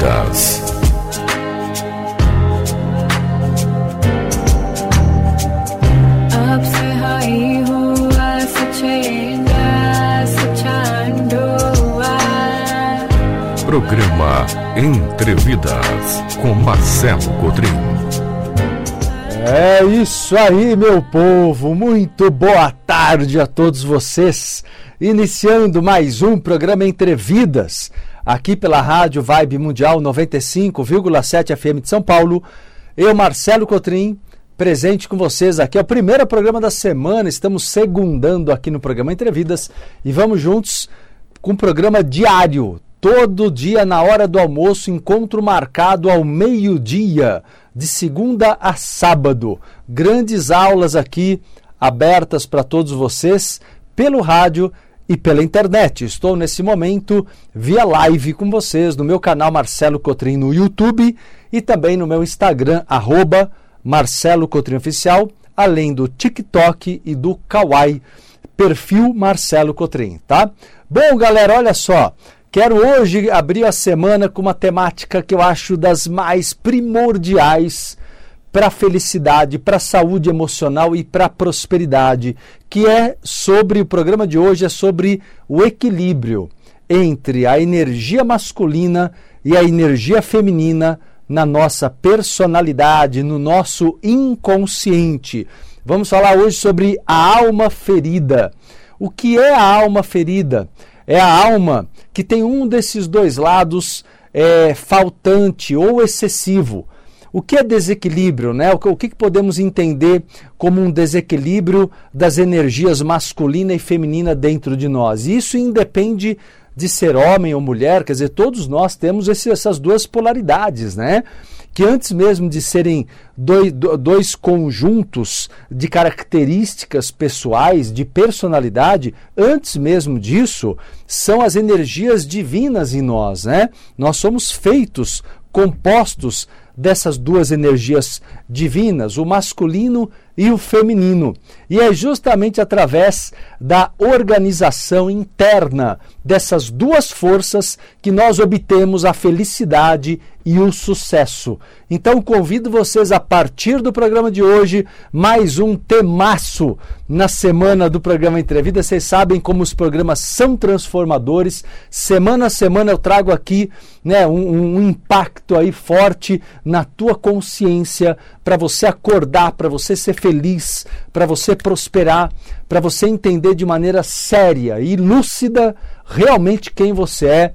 Músicas. Programa Entrevidas com Marcelo Cotrim. É isso aí, meu povo. Muito boa tarde a todos vocês. Iniciando mais um programa Entrevidas aqui pela Rádio Vibe Mundial 95,7 FM de São Paulo. Eu, Marcelo Cotrim, presente com vocês aqui. É o primeiro programa da semana. Estamos segundando aqui no programa Entrevidas e vamos juntos com um programa diário. Todo dia, na hora do almoço, encontro marcado ao meio-dia, de segunda a sábado. Grandes aulas aqui abertas para todos vocês pelo rádio e pela internet. Estou nesse momento via live com vocês no meu canal Marcelo Cotrim no YouTube e também no meu Instagram, arroba Marcelo Cotrim Oficial, além do TikTok e do Kawaii, perfil Marcelo Cotrim, tá? Bom, galera, olha só. Quero hoje abrir a semana com uma temática que eu acho das mais primordiais para a felicidade, para a saúde emocional e para a prosperidade, que é sobre o programa de hoje é sobre o equilíbrio entre a energia masculina e a energia feminina na nossa personalidade, no nosso inconsciente. Vamos falar hoje sobre a alma ferida. O que é a alma ferida? É a alma que tem um desses dois lados é, faltante ou excessivo. O que é desequilíbrio? Né? O que, o que podemos entender como um desequilíbrio das energias masculina e feminina dentro de nós? Isso independe de ser homem ou mulher, quer dizer, todos nós temos esse, essas duas polaridades, né? Que antes mesmo de serem dois, dois conjuntos de características pessoais, de personalidade, antes mesmo disso, são as energias divinas em nós, né? Nós somos feitos, compostos dessas duas energias divinas, o masculino e o feminino. E é justamente através da organização interna dessas duas forças que nós obtemos a felicidade e o sucesso. Então convido vocês a partir do programa de hoje, mais um temaço na semana do programa Entrevida. Vocês sabem como os programas são transformadores. Semana a semana eu trago aqui né, um, um impacto aí forte na tua consciência para você acordar, para você ser feliz, para você prosperar, para você entender de maneira séria e lúcida realmente quem você é,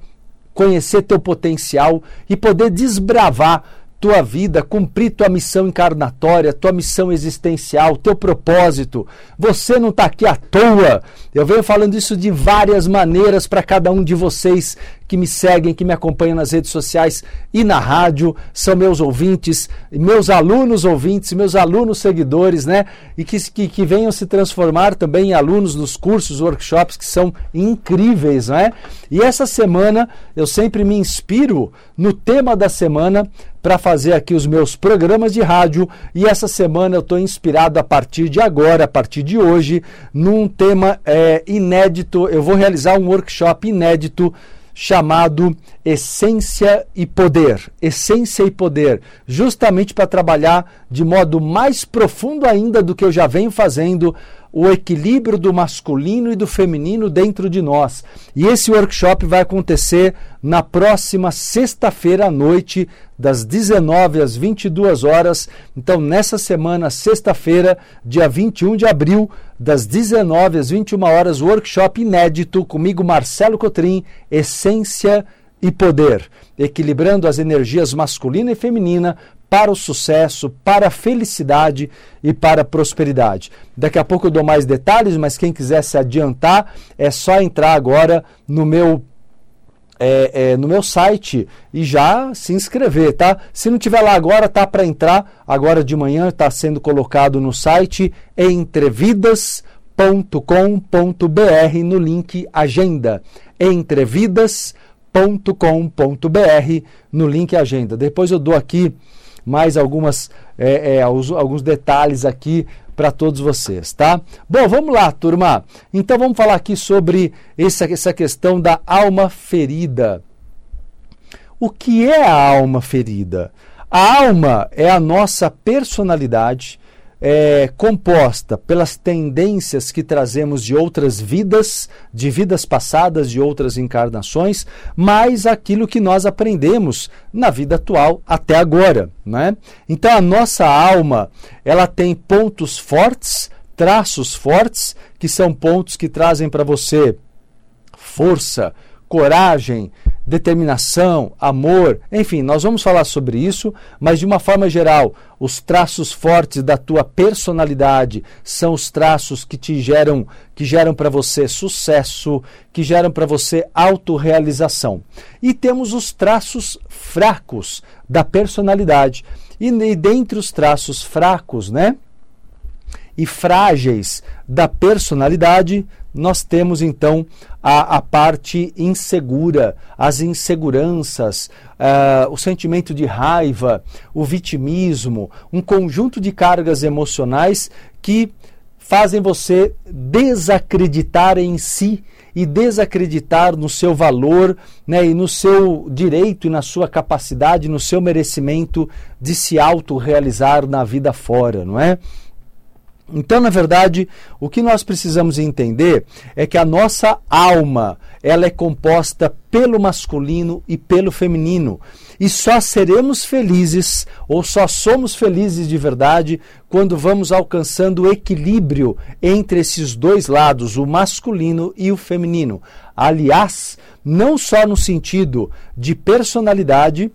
conhecer teu potencial e poder desbravar tua vida, cumprir tua missão encarnatória, tua missão existencial, teu propósito. Você não está aqui à toa. Eu venho falando isso de várias maneiras para cada um de vocês que me seguem, que me acompanham nas redes sociais e na rádio, são meus ouvintes, meus alunos ouvintes, meus alunos seguidores, né? E que, que, que venham se transformar também em alunos nos cursos, workshops que são incríveis, não é? E essa semana eu sempre me inspiro no tema da semana para fazer aqui os meus programas de rádio e essa semana eu estou inspirado a partir de agora, a partir de hoje, num tema é, inédito. Eu vou realizar um workshop inédito chamado Essência e Poder. Essência e Poder, justamente para trabalhar de modo mais profundo ainda do que eu já venho fazendo o equilíbrio do masculino e do feminino dentro de nós. E esse workshop vai acontecer na próxima sexta-feira à noite, das 19 às 22 horas. Então, nessa semana, sexta-feira, dia 21 de abril, das 19 às 21 horas, workshop inédito comigo, Marcelo Cotrim, Essência e Poder, equilibrando as energias masculina e feminina para o sucesso, para a felicidade e para a prosperidade. Daqui a pouco eu dou mais detalhes, mas quem quiser se adiantar é só entrar agora no meu é, é, no meu site e já se inscrever, tá? Se não tiver lá agora, tá para entrar. Agora de manhã está sendo colocado no site entrevidas.com.br no link agenda. entrevidas.com.br no link agenda. Depois eu dou aqui mais algumas, é, é, alguns detalhes aqui para todos vocês, tá? Bom, vamos lá, turma. Então vamos falar aqui sobre essa, essa questão da alma ferida. O que é a alma ferida? A alma é a nossa personalidade, é, composta pelas tendências que trazemos de outras vidas, de vidas passadas, de outras encarnações, mais aquilo que nós aprendemos na vida atual até agora. Né? Então a nossa alma ela tem pontos fortes, traços fortes, que são pontos que trazem para você força, coragem, determinação, amor, enfim, nós vamos falar sobre isso, mas de uma forma geral, os traços fortes da tua personalidade são os traços que te geram, que geram para você sucesso, que geram para você autorrealização. E temos os traços fracos da personalidade. E, e dentre os traços fracos, né? E frágeis da personalidade, nós temos então a, a parte insegura, as inseguranças, uh, o sentimento de raiva, o vitimismo, um conjunto de cargas emocionais que fazem você desacreditar em si e desacreditar no seu valor né, e no seu direito e na sua capacidade, no seu merecimento de se autorrealizar na vida fora, não é? Então, na verdade, o que nós precisamos entender é que a nossa alma, ela é composta pelo masculino e pelo feminino. E só seremos felizes ou só somos felizes de verdade quando vamos alcançando o equilíbrio entre esses dois lados, o masculino e o feminino. Aliás, não só no sentido de personalidade,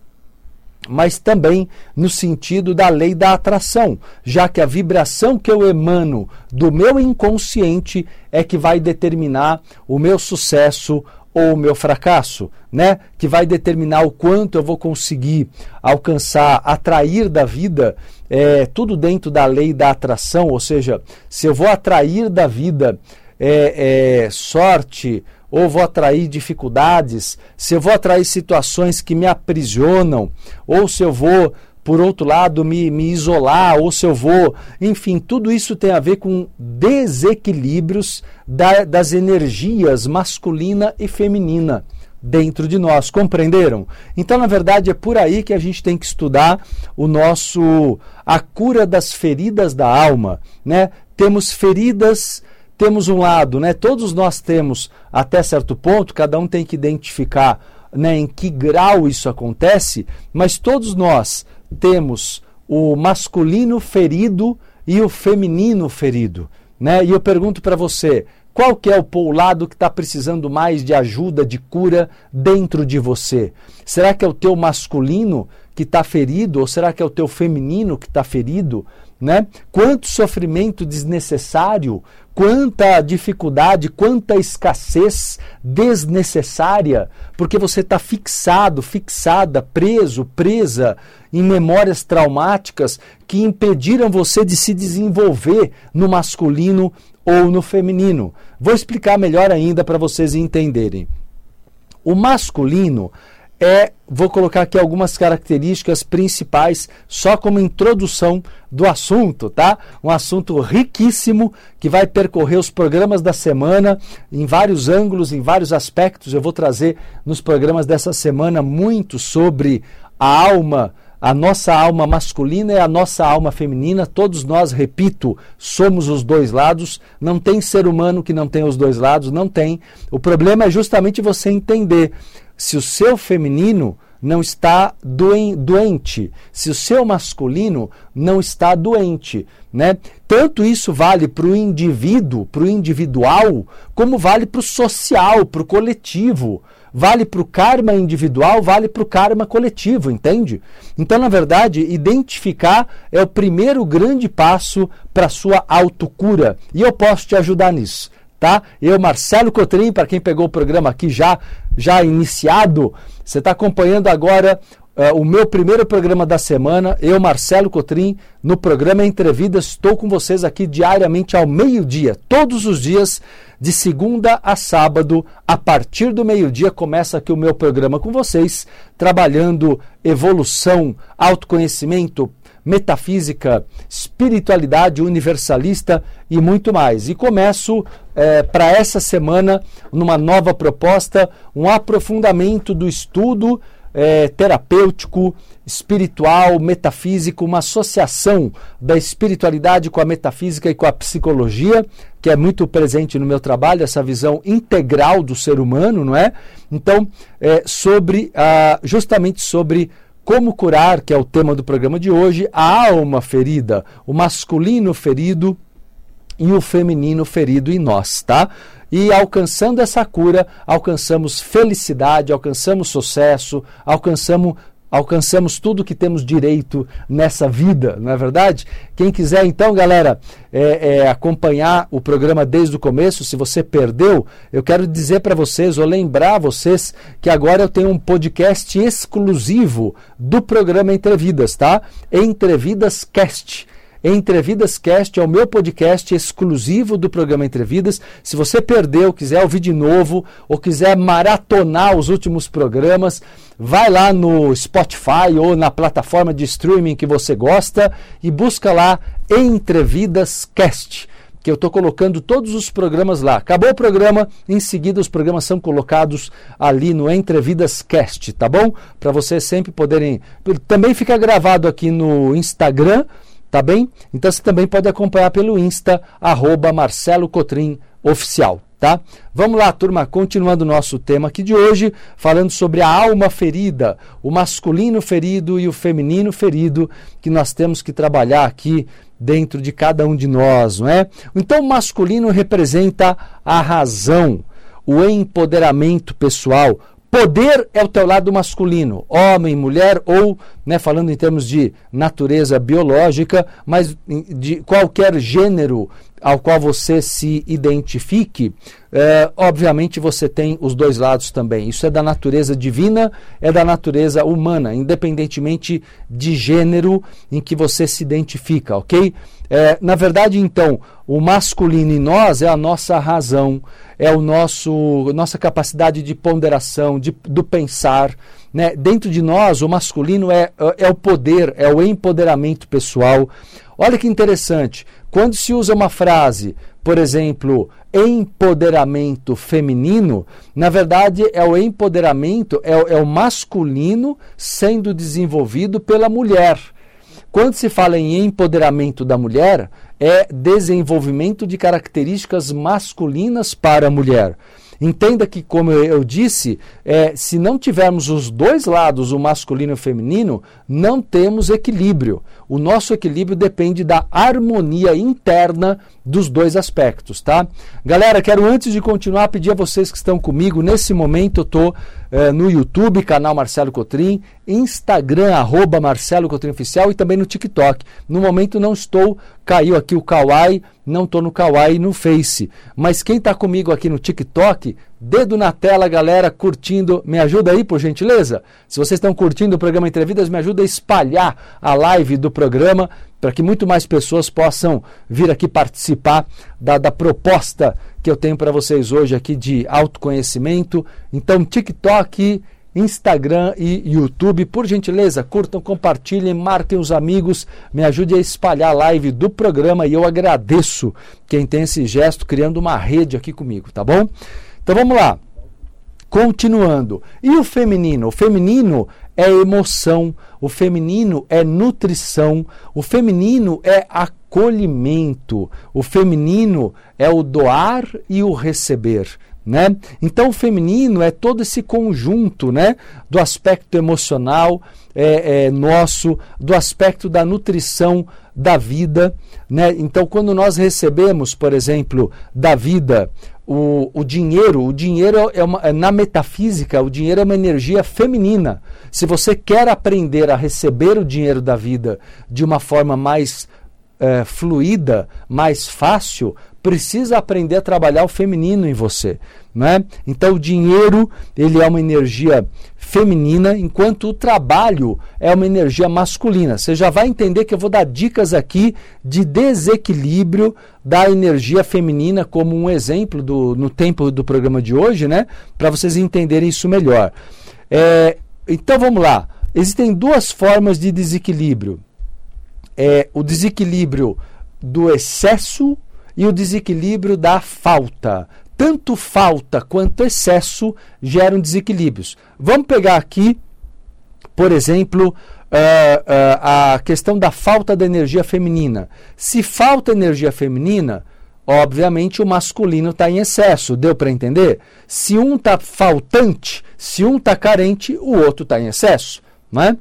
mas também no sentido da lei da atração, já que a vibração que eu emano do meu inconsciente é que vai determinar o meu sucesso ou o meu fracasso, né? Que vai determinar o quanto eu vou conseguir alcançar, atrair da vida, é, tudo dentro da lei da atração, ou seja, se eu vou atrair da vida é, é, sorte, ou vou atrair dificuldades, se eu vou atrair situações que me aprisionam, ou se eu vou, por outro lado, me, me isolar, ou se eu vou. Enfim, tudo isso tem a ver com desequilíbrios da, das energias masculina e feminina dentro de nós, compreenderam? Então, na verdade, é por aí que a gente tem que estudar o nosso a cura das feridas da alma, né? Temos feridas temos um lado, né? Todos nós temos até certo ponto, cada um tem que identificar né, em que grau isso acontece, mas todos nós temos o masculino ferido e o feminino ferido. Né? E eu pergunto para você, qual que é o lado que está precisando mais de ajuda, de cura dentro de você? Será que é o teu masculino que está ferido ou será que é o teu feminino que está ferido? Né? Quanto sofrimento desnecessário, quanta dificuldade, quanta escassez desnecessária, porque você está fixado, fixada, preso, presa em memórias traumáticas que impediram você de se desenvolver no masculino ou no feminino. Vou explicar melhor ainda para vocês entenderem. O masculino é, vou colocar aqui algumas características principais, só como introdução do assunto, tá? Um assunto riquíssimo que vai percorrer os programas da semana em vários ângulos, em vários aspectos. Eu vou trazer nos programas dessa semana muito sobre a alma a nossa alma masculina e a nossa alma feminina, todos nós, repito, somos os dois lados. Não tem ser humano que não tenha os dois lados, não tem. O problema é justamente você entender se o seu feminino não está doente, se o seu masculino não está doente, né? Tanto isso vale para o indivíduo, para o individual, como vale para o social, para o coletivo. Vale para o karma individual, vale para o karma coletivo, entende? Então, na verdade, identificar é o primeiro grande passo para a sua autocura. E eu posso te ajudar nisso tá? Eu, Marcelo Cotrim, para quem pegou o programa aqui já, já iniciado, você está acompanhando agora uh, o meu primeiro programa da semana. Eu, Marcelo Cotrim, no programa Entrevidas, estou com vocês aqui diariamente ao meio-dia, todos os dias, de segunda a sábado, a partir do meio-dia, começa aqui o meu programa com vocês, trabalhando evolução, autoconhecimento, metafísica, espiritualidade universalista e muito mais. E começo é, para essa semana numa nova proposta, um aprofundamento do estudo é, terapêutico, espiritual, metafísico, uma associação da espiritualidade com a metafísica e com a psicologia, que é muito presente no meu trabalho, essa visão integral do ser humano, não é? Então, é, sobre, ah, justamente sobre como curar, que é o tema do programa de hoje, a alma ferida, o masculino ferido e o feminino ferido em nós, tá? E alcançando essa cura, alcançamos felicidade, alcançamos sucesso, alcançamos alcançamos tudo que temos direito nessa vida, não é verdade? Quem quiser, então, galera, é, é, acompanhar o programa desde o começo, se você perdeu, eu quero dizer para vocês, ou lembrar vocês, que agora eu tenho um podcast exclusivo do programa Entrevidas, tá? Entrevidas Cast. Entrevidas Cast é o meu podcast exclusivo do programa Entrevidas. Se você perdeu, quiser ouvir de novo ou quiser maratonar os últimos programas, vai lá no Spotify ou na plataforma de streaming que você gosta e busca lá Entrevidas Cast que eu estou colocando todos os programas lá. Acabou o programa, em seguida os programas são colocados ali no Entrevidas Cast, tá bom? Para vocês sempre poderem. Também fica gravado aqui no Instagram tá bem? Então você também pode acompanhar pelo Insta, arroba Marcelo Cotrim Oficial, tá? Vamos lá, turma, continuando o nosso tema aqui de hoje, falando sobre a alma ferida, o masculino ferido e o feminino ferido, que nós temos que trabalhar aqui dentro de cada um de nós, não é? Então, o masculino representa a razão, o empoderamento pessoal, Poder é o teu lado masculino, homem, mulher ou, né, falando em termos de natureza biológica, mas de qualquer gênero ao qual você se identifique, é, obviamente você tem os dois lados também. Isso é da natureza divina, é da natureza humana, independentemente de gênero em que você se identifica, ok? É, na verdade, então, o masculino em nós é a nossa razão, é o nosso nossa capacidade de ponderação, de, do pensar. Né? Dentro de nós, o masculino é, é o poder, é o empoderamento pessoal. Olha que interessante. Quando se usa uma frase, por exemplo, empoderamento feminino, na verdade é o empoderamento, é, é o masculino sendo desenvolvido pela mulher. Quando se fala em empoderamento da mulher, é desenvolvimento de características masculinas para a mulher. Entenda que, como eu disse, é, se não tivermos os dois lados, o masculino e o feminino, não temos equilíbrio. O nosso equilíbrio depende da harmonia interna dos dois aspectos, tá? Galera, quero antes de continuar pedir a vocês que estão comigo, nesse momento eu estou eh, no YouTube, canal Marcelo Cotrim, Instagram, arroba Marcelo Cotrim Oficial e também no TikTok. No momento não estou, caiu aqui o Kawaii, não estou no Kawaii no Face. Mas quem está comigo aqui no TikTok, dedo na tela, galera, curtindo, me ajuda aí, por gentileza? Se vocês estão curtindo o programa Entrevidas, me ajuda a espalhar a live do programa para que muito mais pessoas possam vir aqui participar da, da proposta que eu tenho para vocês hoje aqui de autoconhecimento. Então, TikTok, Instagram e YouTube, por gentileza, curtam, compartilhem, marquem os amigos, me ajude a espalhar a live do programa e eu agradeço quem tem esse gesto criando uma rede aqui comigo, tá bom? Então vamos lá. Continuando. E o feminino? O feminino é emoção, o feminino é nutrição, o feminino é acolhimento, o feminino é o doar e o receber. Né? Então, o feminino é todo esse conjunto né? do aspecto emocional é, é, nosso, do aspecto da nutrição da vida. Né? Então, quando nós recebemos, por exemplo, da vida o, o dinheiro, o dinheiro é uma, é, na metafísica, o dinheiro é uma energia feminina. Se você quer aprender a receber o dinheiro da vida de uma forma mais é, fluida, mais fácil, precisa aprender a trabalhar o feminino em você. Né? Então o dinheiro ele é uma energia feminina, enquanto o trabalho é uma energia masculina. Você já vai entender que eu vou dar dicas aqui de desequilíbrio da energia feminina como um exemplo do, no tempo do programa de hoje, né? Para vocês entenderem isso melhor. É, então vamos lá. Existem duas formas de desequilíbrio. É, o desequilíbrio do excesso e o desequilíbrio da falta tanto falta quanto excesso geram desequilíbrios. Vamos pegar aqui, por exemplo, uh, uh, a questão da falta da energia feminina. Se falta energia feminina, obviamente o masculino está em excesso. Deu para entender? Se um está faltante, se um está carente, o outro está em excesso. Né?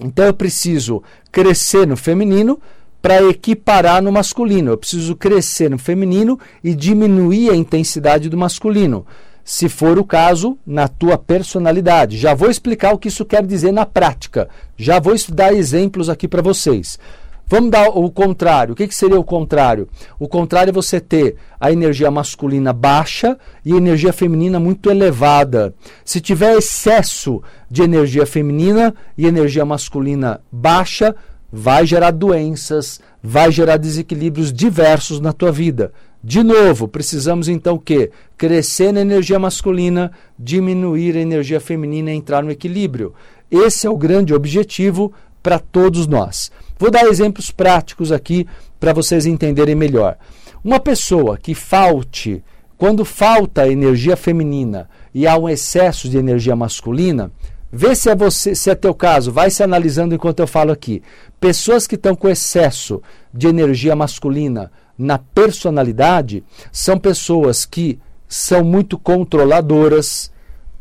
Então eu preciso crescer no feminino para equiparar no masculino. Eu preciso crescer no feminino e diminuir a intensidade do masculino. Se for o caso, na tua personalidade. Já vou explicar o que isso quer dizer na prática. Já vou dar exemplos aqui para vocês. Vamos dar o contrário. O que, que, seria o contrário? O contrário é você ter a energia masculina baixa e a energia feminina muito elevada. Se tiver excesso de energia feminina e energia masculina baixa, vai gerar doenças, vai gerar desequilíbrios diversos na tua vida. De novo, precisamos então o quê? Crescer na energia masculina, diminuir a energia feminina e entrar no equilíbrio. Esse é o grande objetivo para todos nós. Vou dar exemplos práticos aqui para vocês entenderem melhor. Uma pessoa que falte, quando falta energia feminina e há um excesso de energia masculina, Vê se é você, se é teu caso, vai se analisando enquanto eu falo aqui. Pessoas que estão com excesso de energia masculina na personalidade são pessoas que são muito controladoras,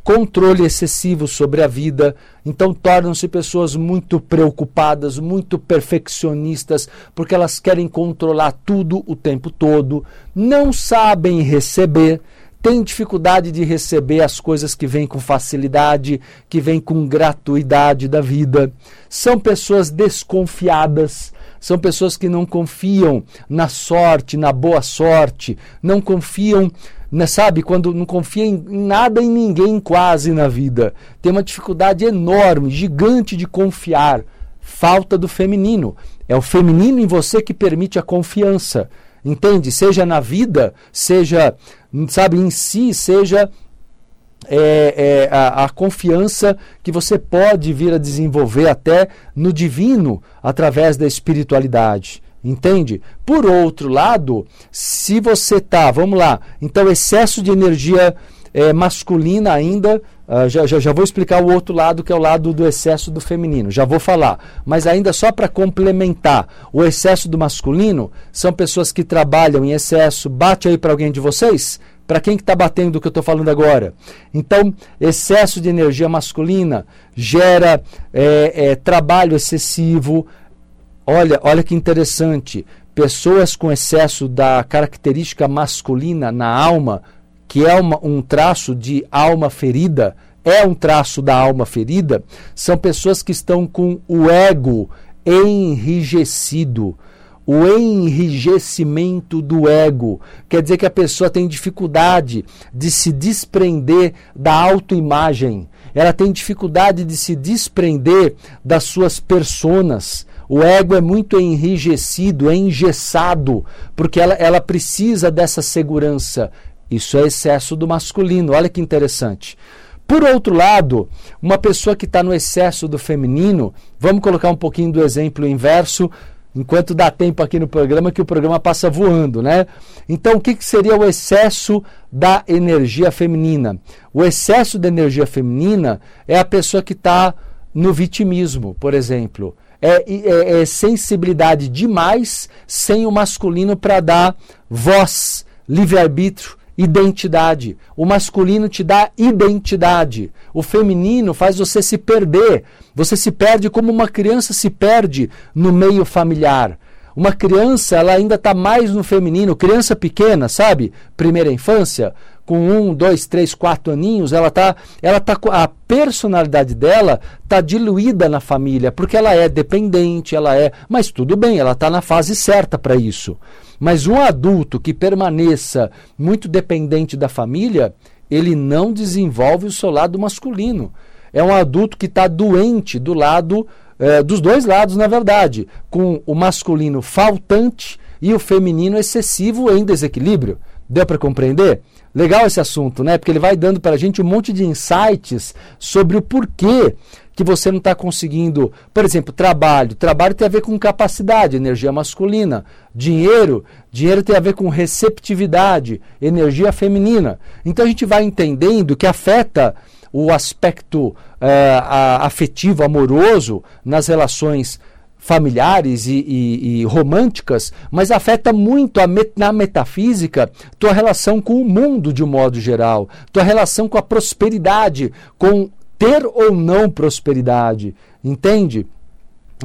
controle excessivo sobre a vida, então tornam-se pessoas muito preocupadas, muito perfeccionistas, porque elas querem controlar tudo o tempo todo, não sabem receber, tem dificuldade de receber as coisas que vêm com facilidade, que vêm com gratuidade da vida. São pessoas desconfiadas, são pessoas que não confiam na sorte, na boa sorte, não confiam, né, sabe, quando não confiam em nada e ninguém quase na vida. Tem uma dificuldade enorme, gigante de confiar. Falta do feminino. É o feminino em você que permite a confiança. Entende? Seja na vida, seja, sabe, em si, seja é, é, a, a, confiança que você pode vir a desenvolver até no divino através da espiritualidade. Entende? Por outro lado, se você tá, vamos lá, então excesso de energia é, masculina ainda Uh, já, já, já, vou explicar o outro lado, que é o lado do excesso do feminino. Já vou falar. Mas ainda só para complementar, o excesso do masculino são pessoas que trabalham em excesso. Bate aí para alguém de vocês? Para quem está que tá batendo do que eu estou falando agora? Então, excesso de energia masculina gera é, é, trabalho excessivo. Olha, olha que interessante. Pessoas com excesso da característica masculina na alma que é uma, um traço de alma ferida, é um traço da alma ferida, são pessoas que estão com o ego enrijecido. O enrijecimento do ego quer dizer que a pessoa tem dificuldade de se desprender da autoimagem, ela tem dificuldade de se desprender das suas personas. O ego é muito enrijecido, é engessado, porque ela, ela precisa dessa segurança. Isso é excesso do masculino. Olha que interessante. Por outro lado, uma pessoa que está no excesso do feminino, vamos colocar um pouquinho do exemplo inverso, enquanto dá tempo aqui no programa, que o programa passa voando, né? Então, o que, que seria o excesso da energia feminina? O excesso da energia feminina é a pessoa que está no vitimismo, por exemplo. É, é, é sensibilidade demais sem o masculino para dar voz, livre-arbítrio identidade. O masculino te dá identidade. O feminino faz você se perder. Você se perde como uma criança se perde no meio familiar. Uma criança, ela ainda está mais no feminino. Criança pequena, sabe? Primeira infância, com um, dois, três, quatro aninhos, ela tá, ela tá, a personalidade dela tá diluída na família, porque ela é dependente, ela é, mas tudo bem, ela está na fase certa para isso. Mas um adulto que permaneça muito dependente da família, ele não desenvolve o seu lado masculino. É um adulto que está doente do lado, eh, dos dois lados, na verdade, com o masculino faltante e o feminino excessivo em desequilíbrio. Deu para compreender? Legal esse assunto, né? Porque ele vai dando para a gente um monte de insights sobre o porquê que você não está conseguindo. Por exemplo, trabalho. Trabalho tem a ver com capacidade, energia masculina. Dinheiro, dinheiro tem a ver com receptividade, energia feminina. Então a gente vai entendendo que afeta o aspecto é, afetivo, amoroso nas relações familiares e, e, e, românticas, mas afeta muito met na metafísica tua relação com o mundo de um modo geral, tua relação com a prosperidade, com ter ou não prosperidade, entende?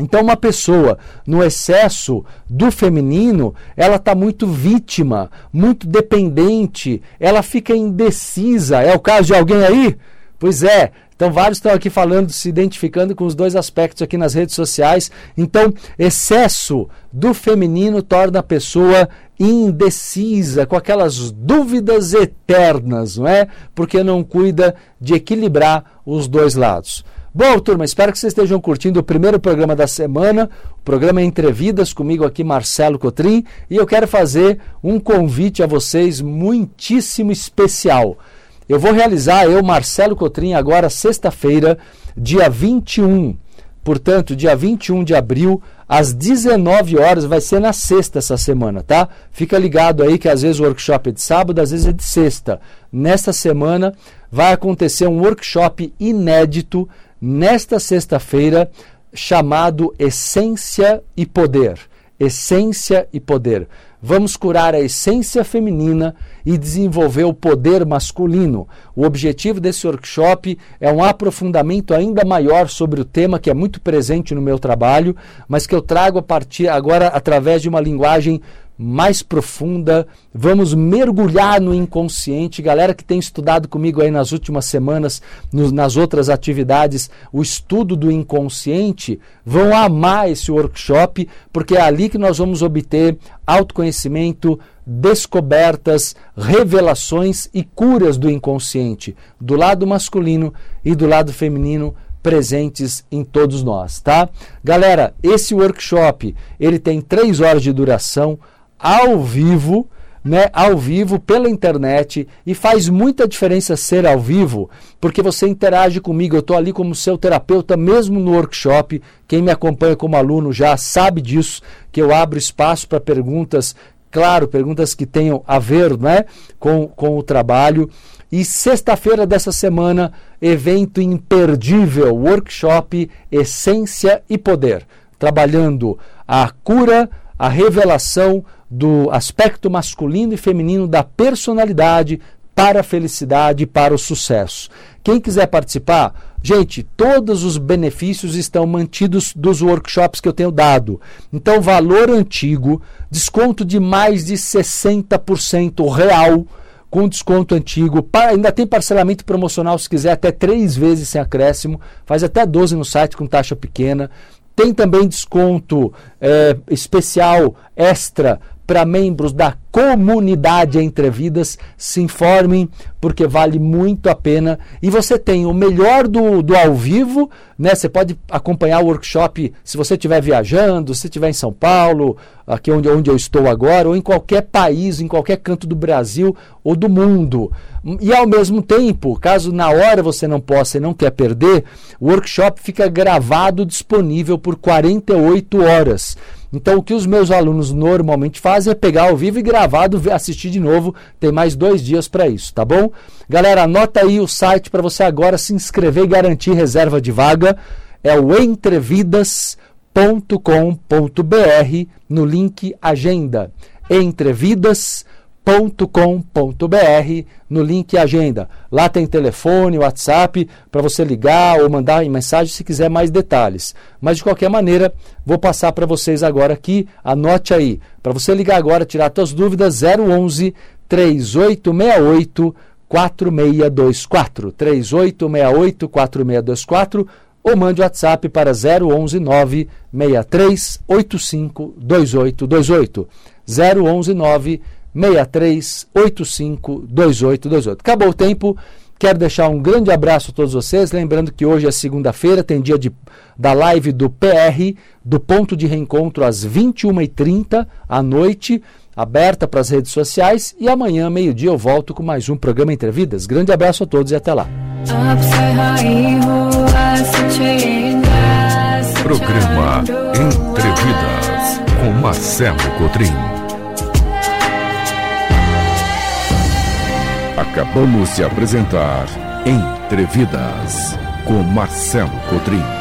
Então, uma pessoa no excesso do feminino, ela está muito vítima, muito dependente, ela fica indecisa. É o caso de alguém aí? Pois é, então, vários estão aqui falando, se identificando com os dois aspectos aqui nas redes sociais. Então, excesso do feminino torna a pessoa indecisa, com aquelas dúvidas eternas, não é? Porque não cuida de equilibrar os dois lados. Bom, turma, espero que vocês estejam curtindo o primeiro programa da semana, o programa Entrevidas, comigo aqui, Marcelo Cotrim, e eu quero fazer um convite a vocês muitíssimo especial. Eu vou realizar, eu, Marcelo Cotrim, agora sexta-feira, dia 21. Portanto, dia 21 de abril, às 19 horas, vai ser na sexta essa semana, tá? Fica ligado aí que às vezes o workshop é de sábado, às vezes é de sexta. Nesta semana vai acontecer um workshop inédito, nesta sexta-feira, chamado Essência e Poder. Essência e Poder. Vamos curar a essência feminina e desenvolver o poder masculino. O objetivo desse workshop é um aprofundamento ainda maior sobre o tema que é muito presente no meu trabalho, mas que eu trago a partir agora através de uma linguagem mais profunda, vamos mergulhar no inconsciente. Galera que tem estudado comigo aí nas últimas semanas, no, nas outras atividades, o estudo do inconsciente, vão amar esse workshop, porque é ali que nós vamos obter autoconhecimento, descobertas, revelações e curas do inconsciente, do lado masculino e do lado feminino presentes em todos nós, tá? Galera, esse workshop, ele tem três horas de duração, ao vivo, né, ao vivo pela internet e faz muita diferença ser ao vivo, porque você interage comigo, eu estou ali como seu terapeuta mesmo no workshop. Quem me acompanha como aluno já sabe disso, que eu abro espaço para perguntas, claro, perguntas que tenham a ver, né, com, com o trabalho. E sexta-feira dessa semana, evento imperdível, workshop Essência e Poder, trabalhando a cura, a revelação do aspecto masculino e feminino da personalidade para a felicidade e para o sucesso. Quem quiser participar, gente, todos os benefícios estão mantidos dos workshops que eu tenho dado. Então, valor antigo, desconto de mais de 60% real com desconto antigo. Ainda tem parcelamento promocional se quiser, até três vezes sem acréscimo. Faz até 12 no site com taxa pequena. Tem também desconto eh, especial extra para membros da comunidade Entre Vidas. Se informem, porque vale muito a pena. E você tem o melhor do, do ao vivo, né? Você pode acompanhar o workshop se você estiver viajando, se estiver em São Paulo, aqui onde, onde eu estou agora, ou em qualquer país, em qualquer canto do Brasil ou do mundo. E ao mesmo tempo, caso na hora você não possa e não quer perder, o workshop fica gravado disponível por 48 horas. Então, o que os meus alunos normalmente fazem é pegar ao vivo e gravado, assistir de novo. Tem mais dois dias para isso, tá bom? Galera, anota aí o site para você agora se inscrever e garantir reserva de vaga. É o entrevidas.com.br no link Agenda. Entrevidas.com.br no link Agenda. Lá tem telefone, WhatsApp para você ligar ou mandar em mensagem se quiser mais detalhes. Mas de qualquer maneira, vou passar para vocês agora aqui. Anote aí. Para você ligar agora, tirar suas dúvidas, 011 3868 4624. 3868 4624 ou mande o WhatsApp para 011 9 6385 2828. 011 9 6385 2828. Acabou o tempo. Quero deixar um grande abraço a todos vocês. Lembrando que hoje é segunda-feira, tem dia de, da live do PR, do ponto de reencontro às 21h30 à noite, aberta para as redes sociais. E amanhã, meio-dia, eu volto com mais um programa Entre Vidas. Grande abraço a todos e até lá. Programa Entre Vidas com Marcelo Cotrim. Acabamos de apresentar Entre Vidas com Marcelo Cotrim.